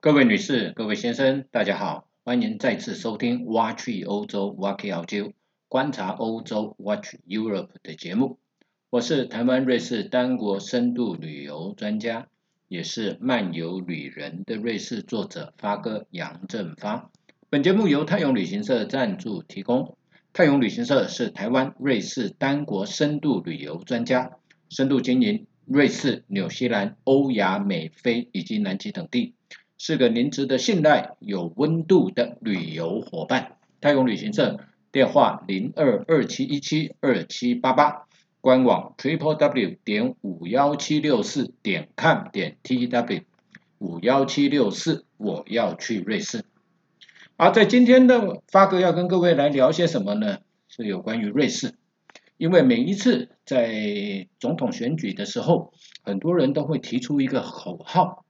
各位女士、各位先生，大家好，欢迎再次收听《挖去欧洲 Watch 澳洲观察欧洲 Watch Europe》的节目。我是台湾瑞士单国深度旅游专家，也是漫游旅人的瑞士作者发哥杨正发。本节目由泰永旅行社赞助提供。泰永旅行社是台湾瑞士单国深度旅游专家，深度经营瑞士、纽西兰、欧亚美非以及南极等地。是个您值得信赖、有温度的旅游伙伴。泰永旅行社电话零二二七一七二七八八，官网 triple w 点五幺七六四点 com 点 t w 五幺七六四，我要去瑞士。而在今天的发哥要跟各位来聊些什么呢？是有关于瑞士，因为每一次在总统选举的时候，很多人都会提出一个口号。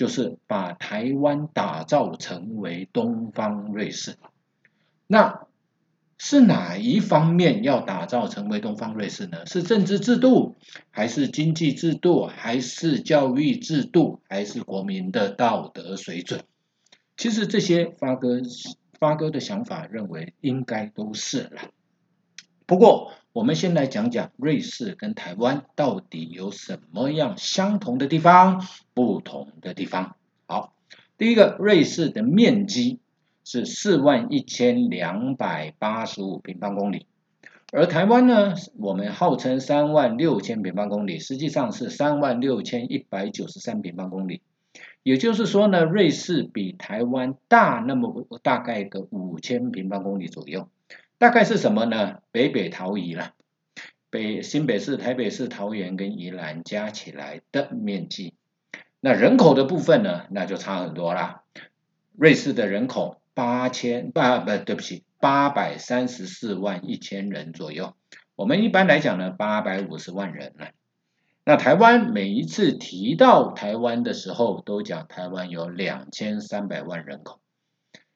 就是把台湾打造成为东方瑞士，那是哪一方面要打造成为东方瑞士呢？是政治制度，还是经济制度，还是教育制度，还是国民的道德水准？其实这些发哥发哥的想法认为应该都是了。不过，我们先来讲讲瑞士跟台湾到底有什么样相同的地方、不同的地方。好，第一个，瑞士的面积是四万一千两百八十五平方公里，而台湾呢，我们号称三万六千平方公里，实际上是三万六千一百九十三平方公里。也就是说呢，瑞士比台湾大那么大概个五千平方公里左右。大概是什么呢？北北桃宜了，北新北市、台北市、桃园跟宜兰加起来的面积。那人口的部分呢？那就差很多啦。瑞士的人口八千八不对不起，八百三十四万一千人左右。我们一般来讲呢，八百五十万人了。那台湾每一次提到台湾的时候，都讲台湾有两千三百万人口。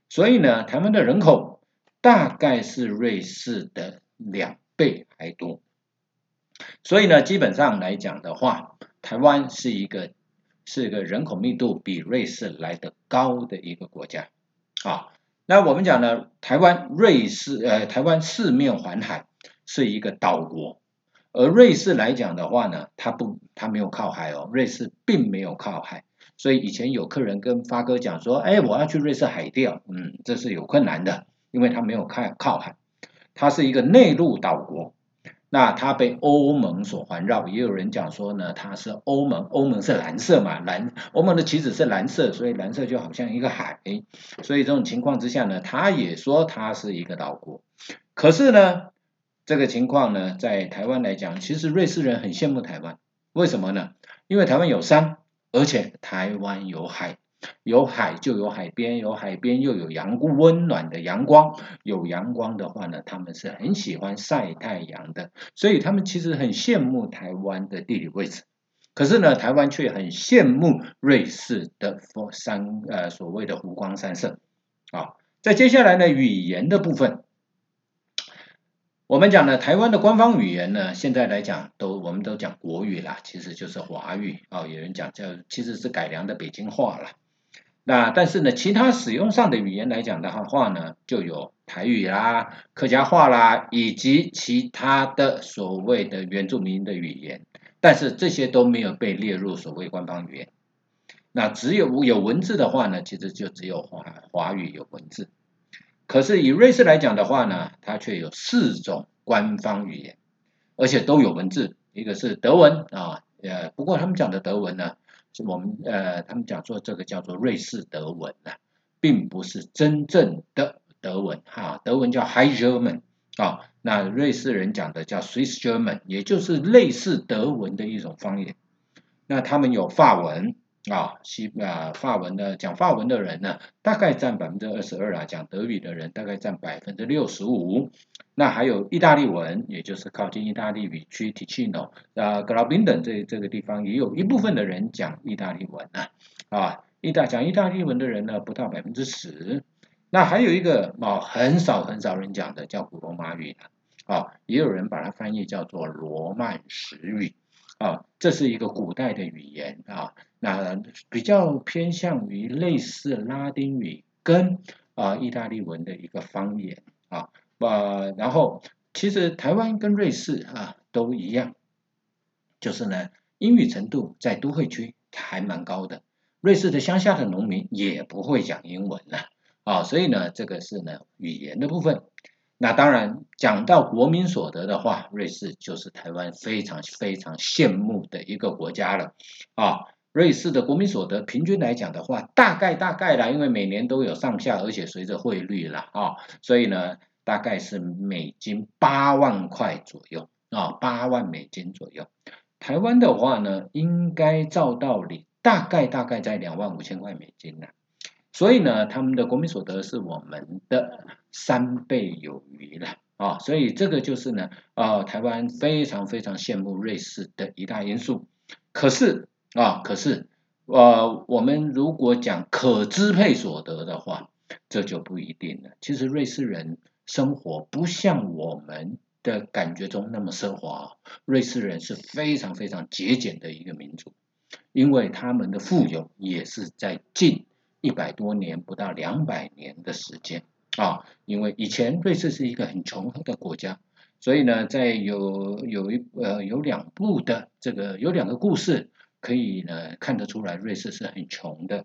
所以呢，台湾的人口。大概是瑞士的两倍还多，所以呢，基本上来讲的话，台湾是一个是一个人口密度比瑞士来的高的一个国家啊。那我们讲呢，台湾瑞士呃，台湾四面环海，是一个岛国，而瑞士来讲的话呢，它不，它没有靠海哦，瑞士并没有靠海，所以以前有客人跟发哥讲说，哎，我要去瑞士海钓，嗯，这是有困难的。因为它没有靠靠海，它是一个内陆岛国，那它被欧盟所环绕。也有人讲说呢，它是欧盟，欧盟是蓝色嘛，蓝欧盟的旗子是蓝色，所以蓝色就好像一个海。所以这种情况之下呢，他也说它是一个岛国。可是呢，这个情况呢，在台湾来讲，其实瑞士人很羡慕台湾，为什么呢？因为台湾有山，而且台湾有海。有海就有海边，有海边又有阳光温暖的阳光。有阳光的话呢，他们是很喜欢晒太阳的，所以他们其实很羡慕台湾的地理位置。可是呢，台湾却很羡慕瑞士的佛山，呃，所谓的湖光山色。啊，在接下来呢，语言的部分，我们讲呢，台湾的官方语言呢，现在来讲都我们都讲国语啦，其实就是华语啊。有人讲叫其实是改良的北京话了。那但是呢，其他使用上的语言来讲的话呢，就有台语啦、客家话啦，以及其他的所谓的原住民的语言，但是这些都没有被列入所谓官方语言。那只有有文字的话呢，其实就只有华华语有文字。可是以瑞士来讲的话呢，它却有四种官方语言，而且都有文字。一个是德文啊，呃，不过他们讲的德文呢。我们呃，他们讲说这个叫做瑞士德文啊，并不是真正的德文哈，德文叫 High German 啊，那瑞士人讲的叫 Swiss German，也就是类似德文的一种方言。那他们有法文啊，西啊法文的讲法文的人呢，大概占百分之二十二啊，讲德语的人大概占百分之六十五。那还有意大利文，也就是靠近意大利语区 Ticino 啊、格劳宾等这这个地方，也有一部分的人讲意大利文啊。啊，意大讲意大利文的人呢，不到百分之十。那还有一个啊，很少很少人讲的，叫古罗马语啊，也有人把它翻译叫做罗曼史语啊，这是一个古代的语言啊，那比较偏向于类似拉丁语跟啊意大利文的一个方言啊，呃，然后其实台湾跟瑞士啊都一样，就是呢英语程度在都会区还蛮高的，瑞士的乡下的农民也不会讲英文了啊，所以呢这个是呢语言的部分。那当然，讲到国民所得的话，瑞士就是台湾非常非常羡慕的一个国家了啊。瑞士的国民所得平均来讲的话，大概大概啦，因为每年都有上下，而且随着汇率了啊，所以呢，大概是美金八万块左右啊，八万美金左右。台湾的话呢，应该照道理大概大概在两万五千块美金呢。所以呢，他们的国民所得是我们的三倍有余了啊，所以这个就是呢，啊，台湾非常非常羡慕瑞士的一大因素。可是啊，可是，呃，我们如果讲可支配所得的话，这就不一定了。其实瑞士人生活不像我们的感觉中那么奢华，瑞士人是非常非常节俭的一个民族，因为他们的富有也是在近。一百多年不到两百年的时间啊，因为以前瑞士是一个很穷的国家，所以呢，在有有一呃有两部的这个有两个故事可以呢看得出来瑞士是很穷的。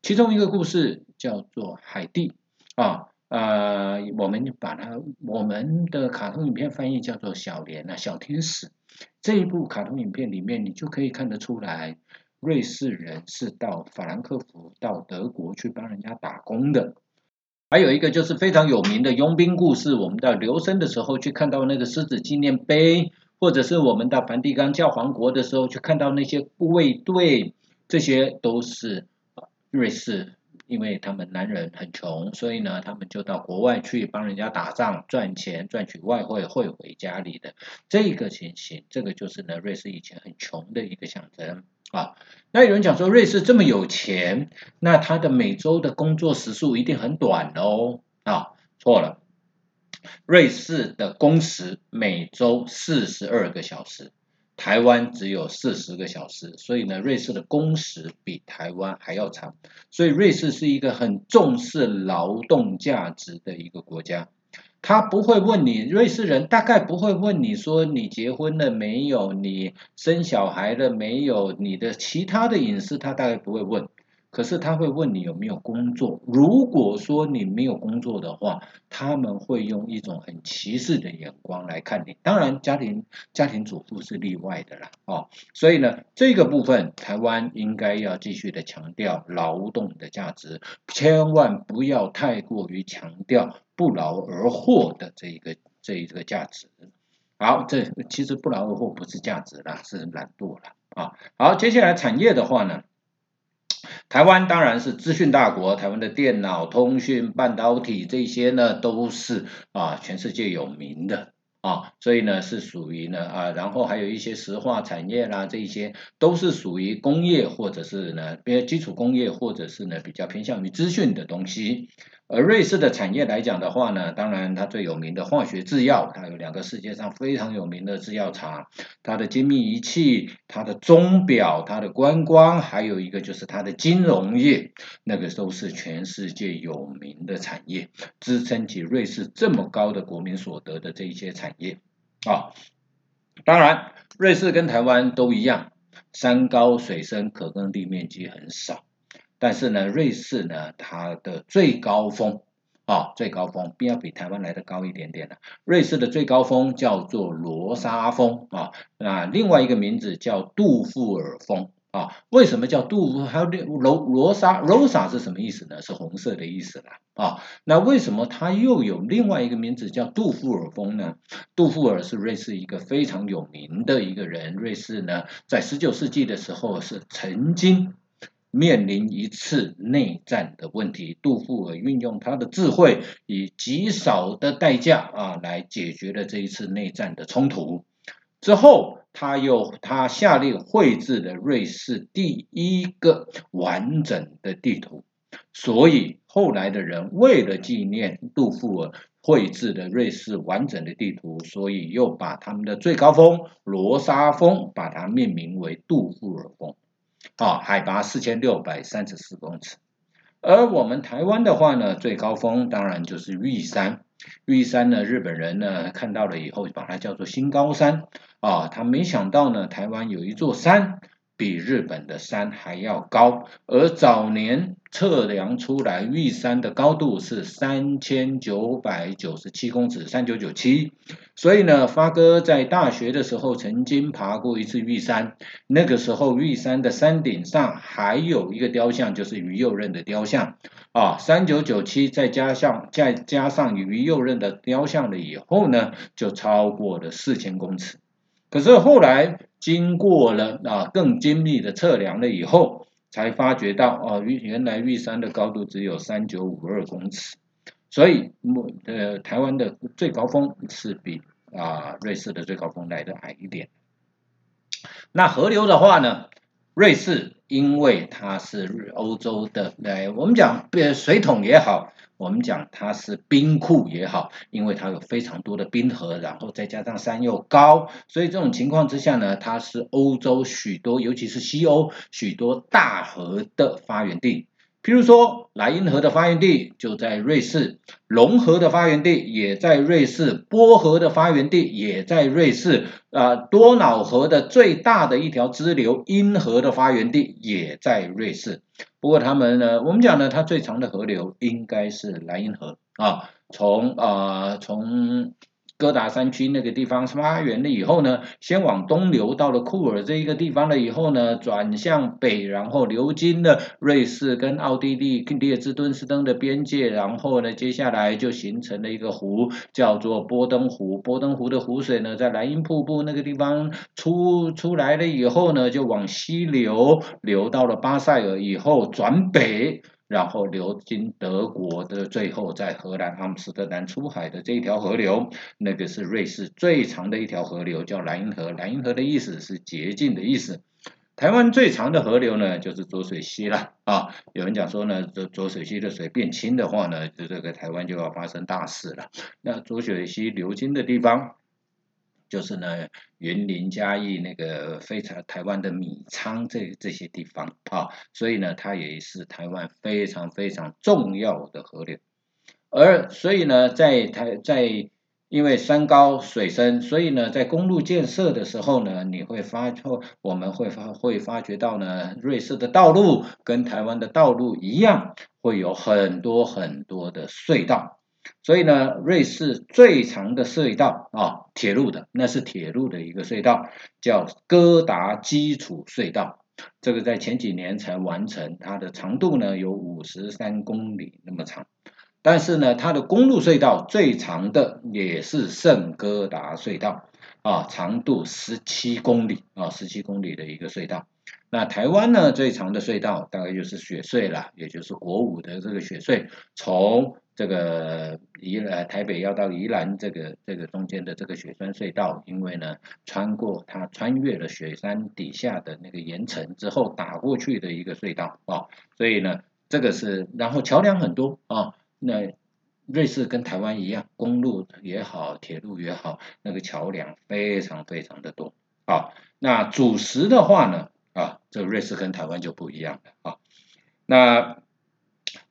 其中一个故事叫做海蒂啊，呃，我们把它我们的卡通影片翻译叫做小莲啊小天使。这一部卡通影片里面，你就可以看得出来。瑞士人是到法兰克福、到德国去帮人家打工的。还有一个就是非常有名的佣兵故事，我们到留声的时候去看到那个狮子纪念碑，或者是我们到梵蒂冈教皇国的时候去看到那些护卫队，这些都是瑞士。因为他们男人很穷，所以呢，他们就到国外去帮人家打仗赚钱，赚取外汇汇回家里的这个情形，这个就是呢，瑞士以前很穷的一个象征啊。那有人讲说，瑞士这么有钱，那他的每周的工作时数一定很短哦啊，错了，瑞士的工时每周四十二个小时。台湾只有四十个小时，所以呢，瑞士的工时比台湾还要长。所以瑞士是一个很重视劳动价值的一个国家。他不会问你，瑞士人大概不会问你说你结婚了没有，你生小孩了没有，你的其他的隐私他大概不会问。可是他会问你有没有工作，如果说你没有工作的话，他们会用一种很歧视的眼光来看你。当然，家庭家庭主妇是例外的啦，哦，所以呢，这个部分台湾应该要继续的强调劳动的价值，千万不要太过于强调不劳而获的这一个这一个价值。好，这其实不劳而获不是价值啦，是懒惰啦啊。好，接下来产业的话呢？台湾当然是资讯大国，台湾的电脑、通讯、半导体这些呢，都是啊全世界有名的啊，所以呢是属于呢啊，然后还有一些石化产业啦，这些都是属于工业或者是呢，比如基础工业或者是呢比较偏向于资讯的东西。而瑞士的产业来讲的话呢，当然它最有名的化学制药，它有两个世界上非常有名的制药厂，它的精密仪器、它的钟表、它的观光，还有一个就是它的金融业，那个都是全世界有名的产业，支撑起瑞士这么高的国民所得的这一些产业啊。当然，瑞士跟台湾都一样，山高水深，可耕地面积很少。但是呢，瑞士呢，它的最高峰啊，最高峰必要比台湾来的高一点点的。瑞士的最高峰叫做罗莎峰啊，那另外一个名字叫杜富尔峰啊。为什么叫杜？还有罗罗莎罗莎是什么意思呢？是红色的意思啦啊。那为什么它又有另外一个名字叫杜富尔峰呢？杜富尔是瑞士一个非常有名的一个人。瑞士呢，在十九世纪的时候是曾经。面临一次内战的问题，杜富尔运用他的智慧，以极少的代价啊来解决了这一次内战的冲突。之后，他又他下令绘制了瑞士第一个完整的地图。所以后来的人为了纪念杜富尔，绘制的瑞士完整的地图，所以又把他们的最高峰罗莎峰把它命名为杜富尔峰，啊，海拔四千六百三十四公尺。而我们台湾的话呢，最高峰当然就是玉山。玉山呢，日本人呢看到了以后，把它叫做新高山。啊，他没想到呢，台湾有一座山。比日本的山还要高，而早年测量出来玉山的高度是三千九百九十七公尺，三九九七。所以呢，发哥在大学的时候曾经爬过一次玉山，那个时候玉山的山顶上还有一个雕像，就是于右任的雕像啊，三九九七再加上再加上于右任的雕像了以后呢，就超过了四千公尺。可是后来。经过了啊更精密的测量了以后，才发觉到哦，玉原来玉山的高度只有三九五二公尺，所以呃台湾的最高峰是比啊瑞士的最高峰来的矮一点。那河流的话呢，瑞士因为它是欧洲的，来我们讲水桶也好。我们讲它是冰库也好，因为它有非常多的冰河，然后再加上山又高，所以这种情况之下呢，它是欧洲许多，尤其是西欧许多大河的发源地。譬如说，莱茵河的发源地就在瑞士，龙河的发源地也在瑞士，波河的发源地也在瑞士，啊，多瑙河的最大的一条支流茵河的发源地也在瑞士。不过他们呢，我们讲呢，它最长的河流应该是莱茵河啊，从啊从。哥达山区那个地方发源了以后呢，先往东流到了库尔这一个地方了以后呢，转向北，然后流经了瑞士跟奥地利列支敦士登的边界，然后呢，接下来就形成了一个湖，叫做波登湖。波登湖的湖水呢，在莱茵瀑布那个地方出出来了以后呢，就往西流，流到了巴塞尔以后转北。然后流经德国的，最后在荷兰阿姆斯特丹出海的这一条河流，那个是瑞士最长的一条河流，叫莱茵河。莱茵河的意思是捷径的意思。台湾最长的河流呢，就是浊水溪了啊。有人讲说呢，这浊水溪的水变清的话呢，就这个台湾就要发生大事了。那浊水溪流经的地方。就是呢，云林嘉义那个非常台湾的米仓这这些地方啊，所以呢，它也是台湾非常非常重要的河流。而所以呢，在台在因为山高水深，所以呢，在公路建设的时候呢，你会发错，我们会发会发觉到呢，瑞士的道路跟台湾的道路一样，会有很多很多的隧道。所以呢，瑞士最长的隧道啊，铁路的，那是铁路的一个隧道，叫哥达基础隧道。这个在前几年才完成，它的长度呢有五十三公里那么长。但是呢，它的公路隧道最长的也是圣哥达隧道啊，长度十七公里啊，十七公里的一个隧道。那台湾呢，最长的隧道大概就是雪隧了，也就是国五的这个雪隧，从这个宜兰台北要到宜兰这个这个中间的这个雪山隧道，因为呢穿过它穿越了雪山底下的那个岩层之后打过去的一个隧道啊，所以呢这个是然后桥梁很多啊，那瑞士跟台湾一样，公路也好，铁路也好，那个桥梁非常非常的多啊。那主食的话呢啊，这瑞士跟台湾就不一样了啊，那。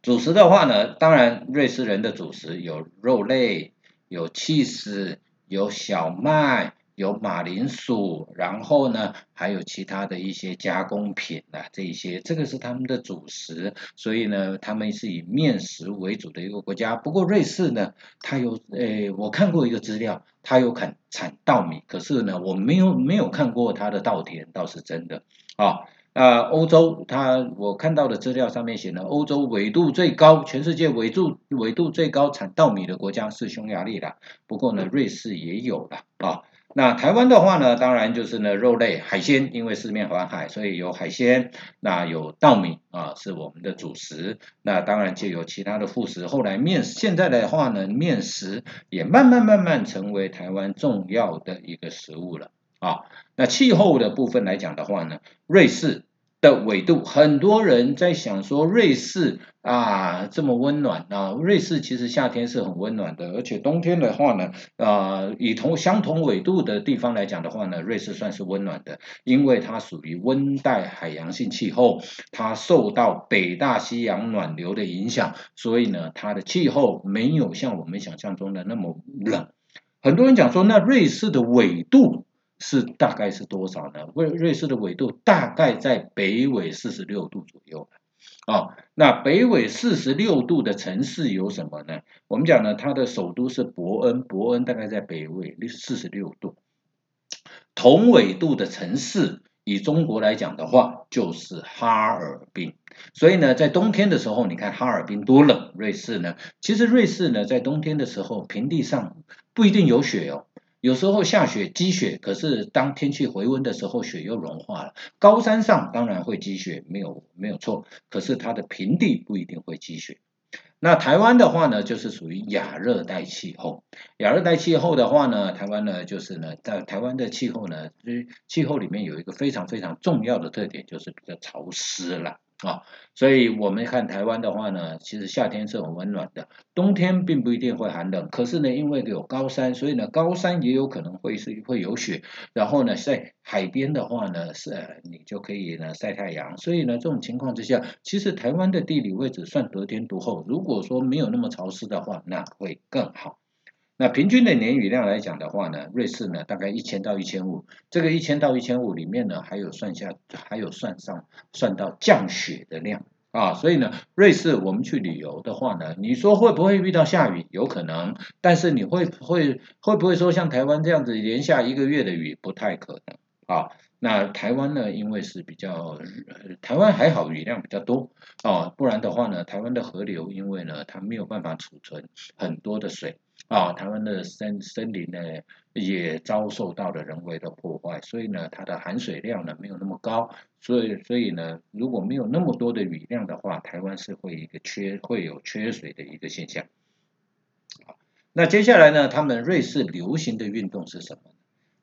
主食的话呢，当然瑞士人的主食有肉类，有 cheese，有小麦，有马铃薯，然后呢还有其他的一些加工品啊，这一些这个是他们的主食，所以呢他们是以面食为主的一个国家。不过瑞士呢，它有诶，我看过一个资料，它有产产稻米，可是呢我没有没有看过它的稻田，倒是真的啊。啊，欧洲，它我看到的资料上面写呢，欧洲纬度最高，全世界纬度纬度最高产稻米的国家是匈牙利的。不过呢，瑞士也有了啊。那台湾的话呢，当然就是呢肉类海鲜，因为四面环海，所以有海鲜。那有稻米啊，是我们的主食。那当然就有其他的副食。后来面现在的话呢，面食也慢慢慢慢成为台湾重要的一个食物了。啊，那气候的部分来讲的话呢，瑞士的纬度，很多人在想说瑞士啊这么温暖啊，瑞士其实夏天是很温暖的，而且冬天的话呢，啊以同相同纬度的地方来讲的话呢，瑞士算是温暖的，因为它属于温带海洋性气候，它受到北大西洋暖流的影响，所以呢，它的气候没有像我们想象中的那么冷。很多人讲说，那瑞士的纬度。是大概是多少呢？瑞瑞士的纬度大概在北纬四十六度左右啊。那北纬四十六度的城市有什么呢？我们讲呢，它的首都是伯恩，伯恩大概在北纬四十六度。同纬度的城市，以中国来讲的话，就是哈尔滨。所以呢，在冬天的时候，你看哈尔滨多冷。瑞士呢，其实瑞士呢，在冬天的时候，平地上不一定有雪哦。有时候下雪积雪，可是当天气回温的时候，雪又融化了。高山上当然会积雪，没有没有错。可是它的平地不一定会积雪。那台湾的话呢，就是属于亚热带气候。亚热带气候的话呢，台湾呢就是呢，在台湾的气候呢，气候里面有一个非常非常重要的特点，就是比较潮湿了。啊，所以我们看台湾的话呢，其实夏天是很温暖的，冬天并不一定会寒冷。可是呢，因为有高山，所以呢，高山也有可能会是会有雪。然后呢，在海边的话呢，是你就可以呢晒太阳。所以呢，这种情况之下，其实台湾的地理位置算得天独厚。如果说没有那么潮湿的话，那会更好。那平均的年雨量来讲的话呢，瑞士呢大概一千到一千五，这个一千到一千五里面呢，还有算下，还有算上算到降雪的量啊，所以呢，瑞士我们去旅游的话呢，你说会不会遇到下雨？有可能，但是你会会会不会说像台湾这样子连下一个月的雨？不太可能啊。那台湾呢，因为是比较台湾还好雨量比较多啊，不然的话呢，台湾的河流因为呢它没有办法储存很多的水。啊，台湾的森森林呢也遭受到了人为的破坏，所以呢，它的含水量呢没有那么高，所以所以呢，如果没有那么多的雨量的话，台湾是会一个缺会有缺水的一个现象。好，那接下来呢，他们瑞士流行的运动是什么？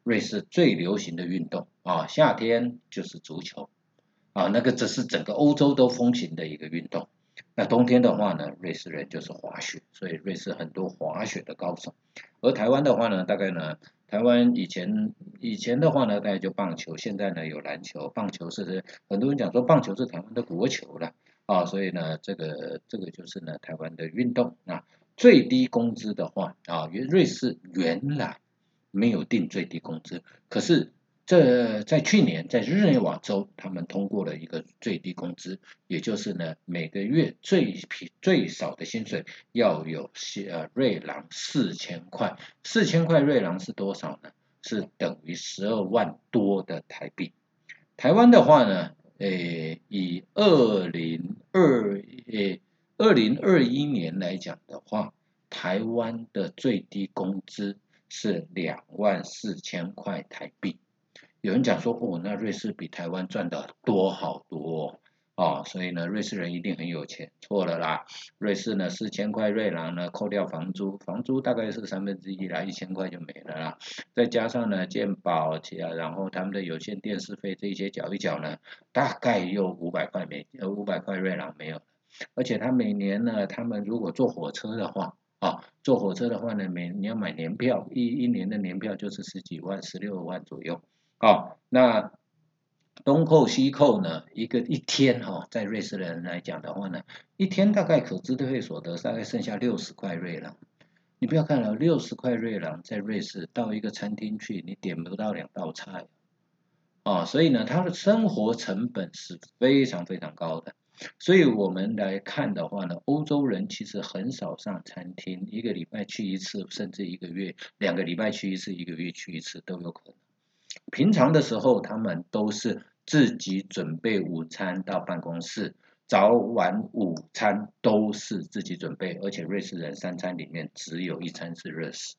瑞士最流行的运动啊，夏天就是足球啊，那个这是整个欧洲都风行的一个运动。那冬天的话呢，瑞士人就是滑雪，所以瑞士很多滑雪的高手。而台湾的话呢，大概呢，台湾以前以前的话呢，大概就棒球，现在呢有篮球，棒球是很多人讲说棒球是台湾的国球了啊，所以呢，这个这个就是呢台湾的运动啊。最低工资的话啊，瑞士原来没有定最低工资，可是。这在去年，在日内瓦州，他们通过了一个最低工资，也就是呢，每个月最平最少的薪水要有呃瑞郎四千块，四千块瑞郎是多少呢？是等于十二万多的台币。台湾的话呢，诶，以二零二诶二零二一年来讲的话，台湾的最低工资是两万四千块台币。有人讲说，哦，那瑞士比台湾赚的多好多哦，所以呢，瑞士人一定很有钱。错了啦，瑞士呢四千块瑞郎呢，扣掉房租，房租大概是三分之一啦，一千块就没了啦。再加上呢，健保啊，然后他们的有线电视费这些缴一缴呢，大概又五百块美呃五百块瑞郎没有。而且他每年呢，他们如果坐火车的话，啊，坐火车的话呢，每你要买年票，一一年的年票就是十几万，十六万左右。啊，那东扣西扣呢？一个一天哈，在瑞士人来讲的话呢，一天大概可支配所得大概剩下六十块瑞郎。你不要看了，六十块瑞郎在瑞士到一个餐厅去，你点不到两道菜。啊，所以呢，他的生活成本是非常非常高的。所以我们来看的话呢，欧洲人其实很少上餐厅，一个礼拜去一次，甚至一个月两个礼拜去一次，一个月去一次都有可能。平常的时候，他们都是自己准备午餐到办公室，早晚午餐都是自己准备，而且瑞士人三餐里面只有一餐是热食，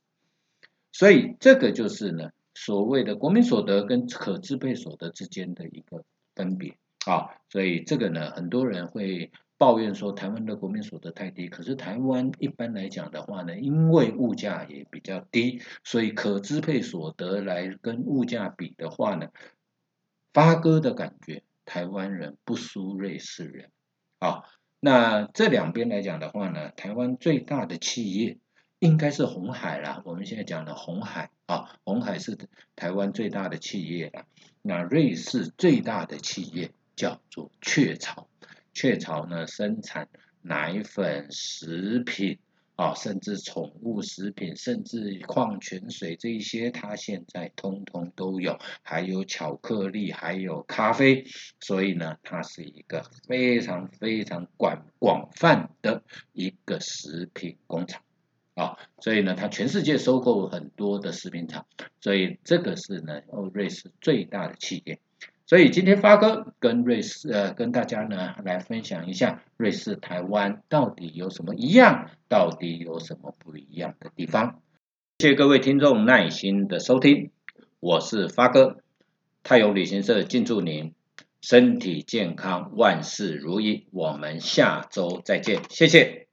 所以这个就是呢所谓的国民所得跟可支配所得之间的一个分别啊，所以这个呢很多人会。抱怨说台湾的国民所得太低，可是台湾一般来讲的话呢，因为物价也比较低，所以可支配所得来跟物价比的话呢，发哥的感觉，台湾人不输瑞士人。啊，那这两边来讲的话呢，台湾最大的企业应该是红海啦。我们现在讲的红海啊，红海是台湾最大的企业了。那瑞士最大的企业叫做雀巢，雀巢呢生产奶粉、食品。啊，甚至宠物食品，甚至矿泉水这一些，它现在通通都有，还有巧克力，还有咖啡，所以呢，它是一个非常非常广广泛的一个食品工厂啊，所以呢，它全世界收购很多的食品厂，所以这个是呢，欧瑞士最大的企业。所以今天发哥跟瑞士呃跟大家呢来分享一下瑞士台湾到底有什么一样，到底有什么不一样的地方。谢谢各位听众耐心的收听，我是发哥，泰友旅行社敬祝您身体健康，万事如意。我们下周再见，谢谢。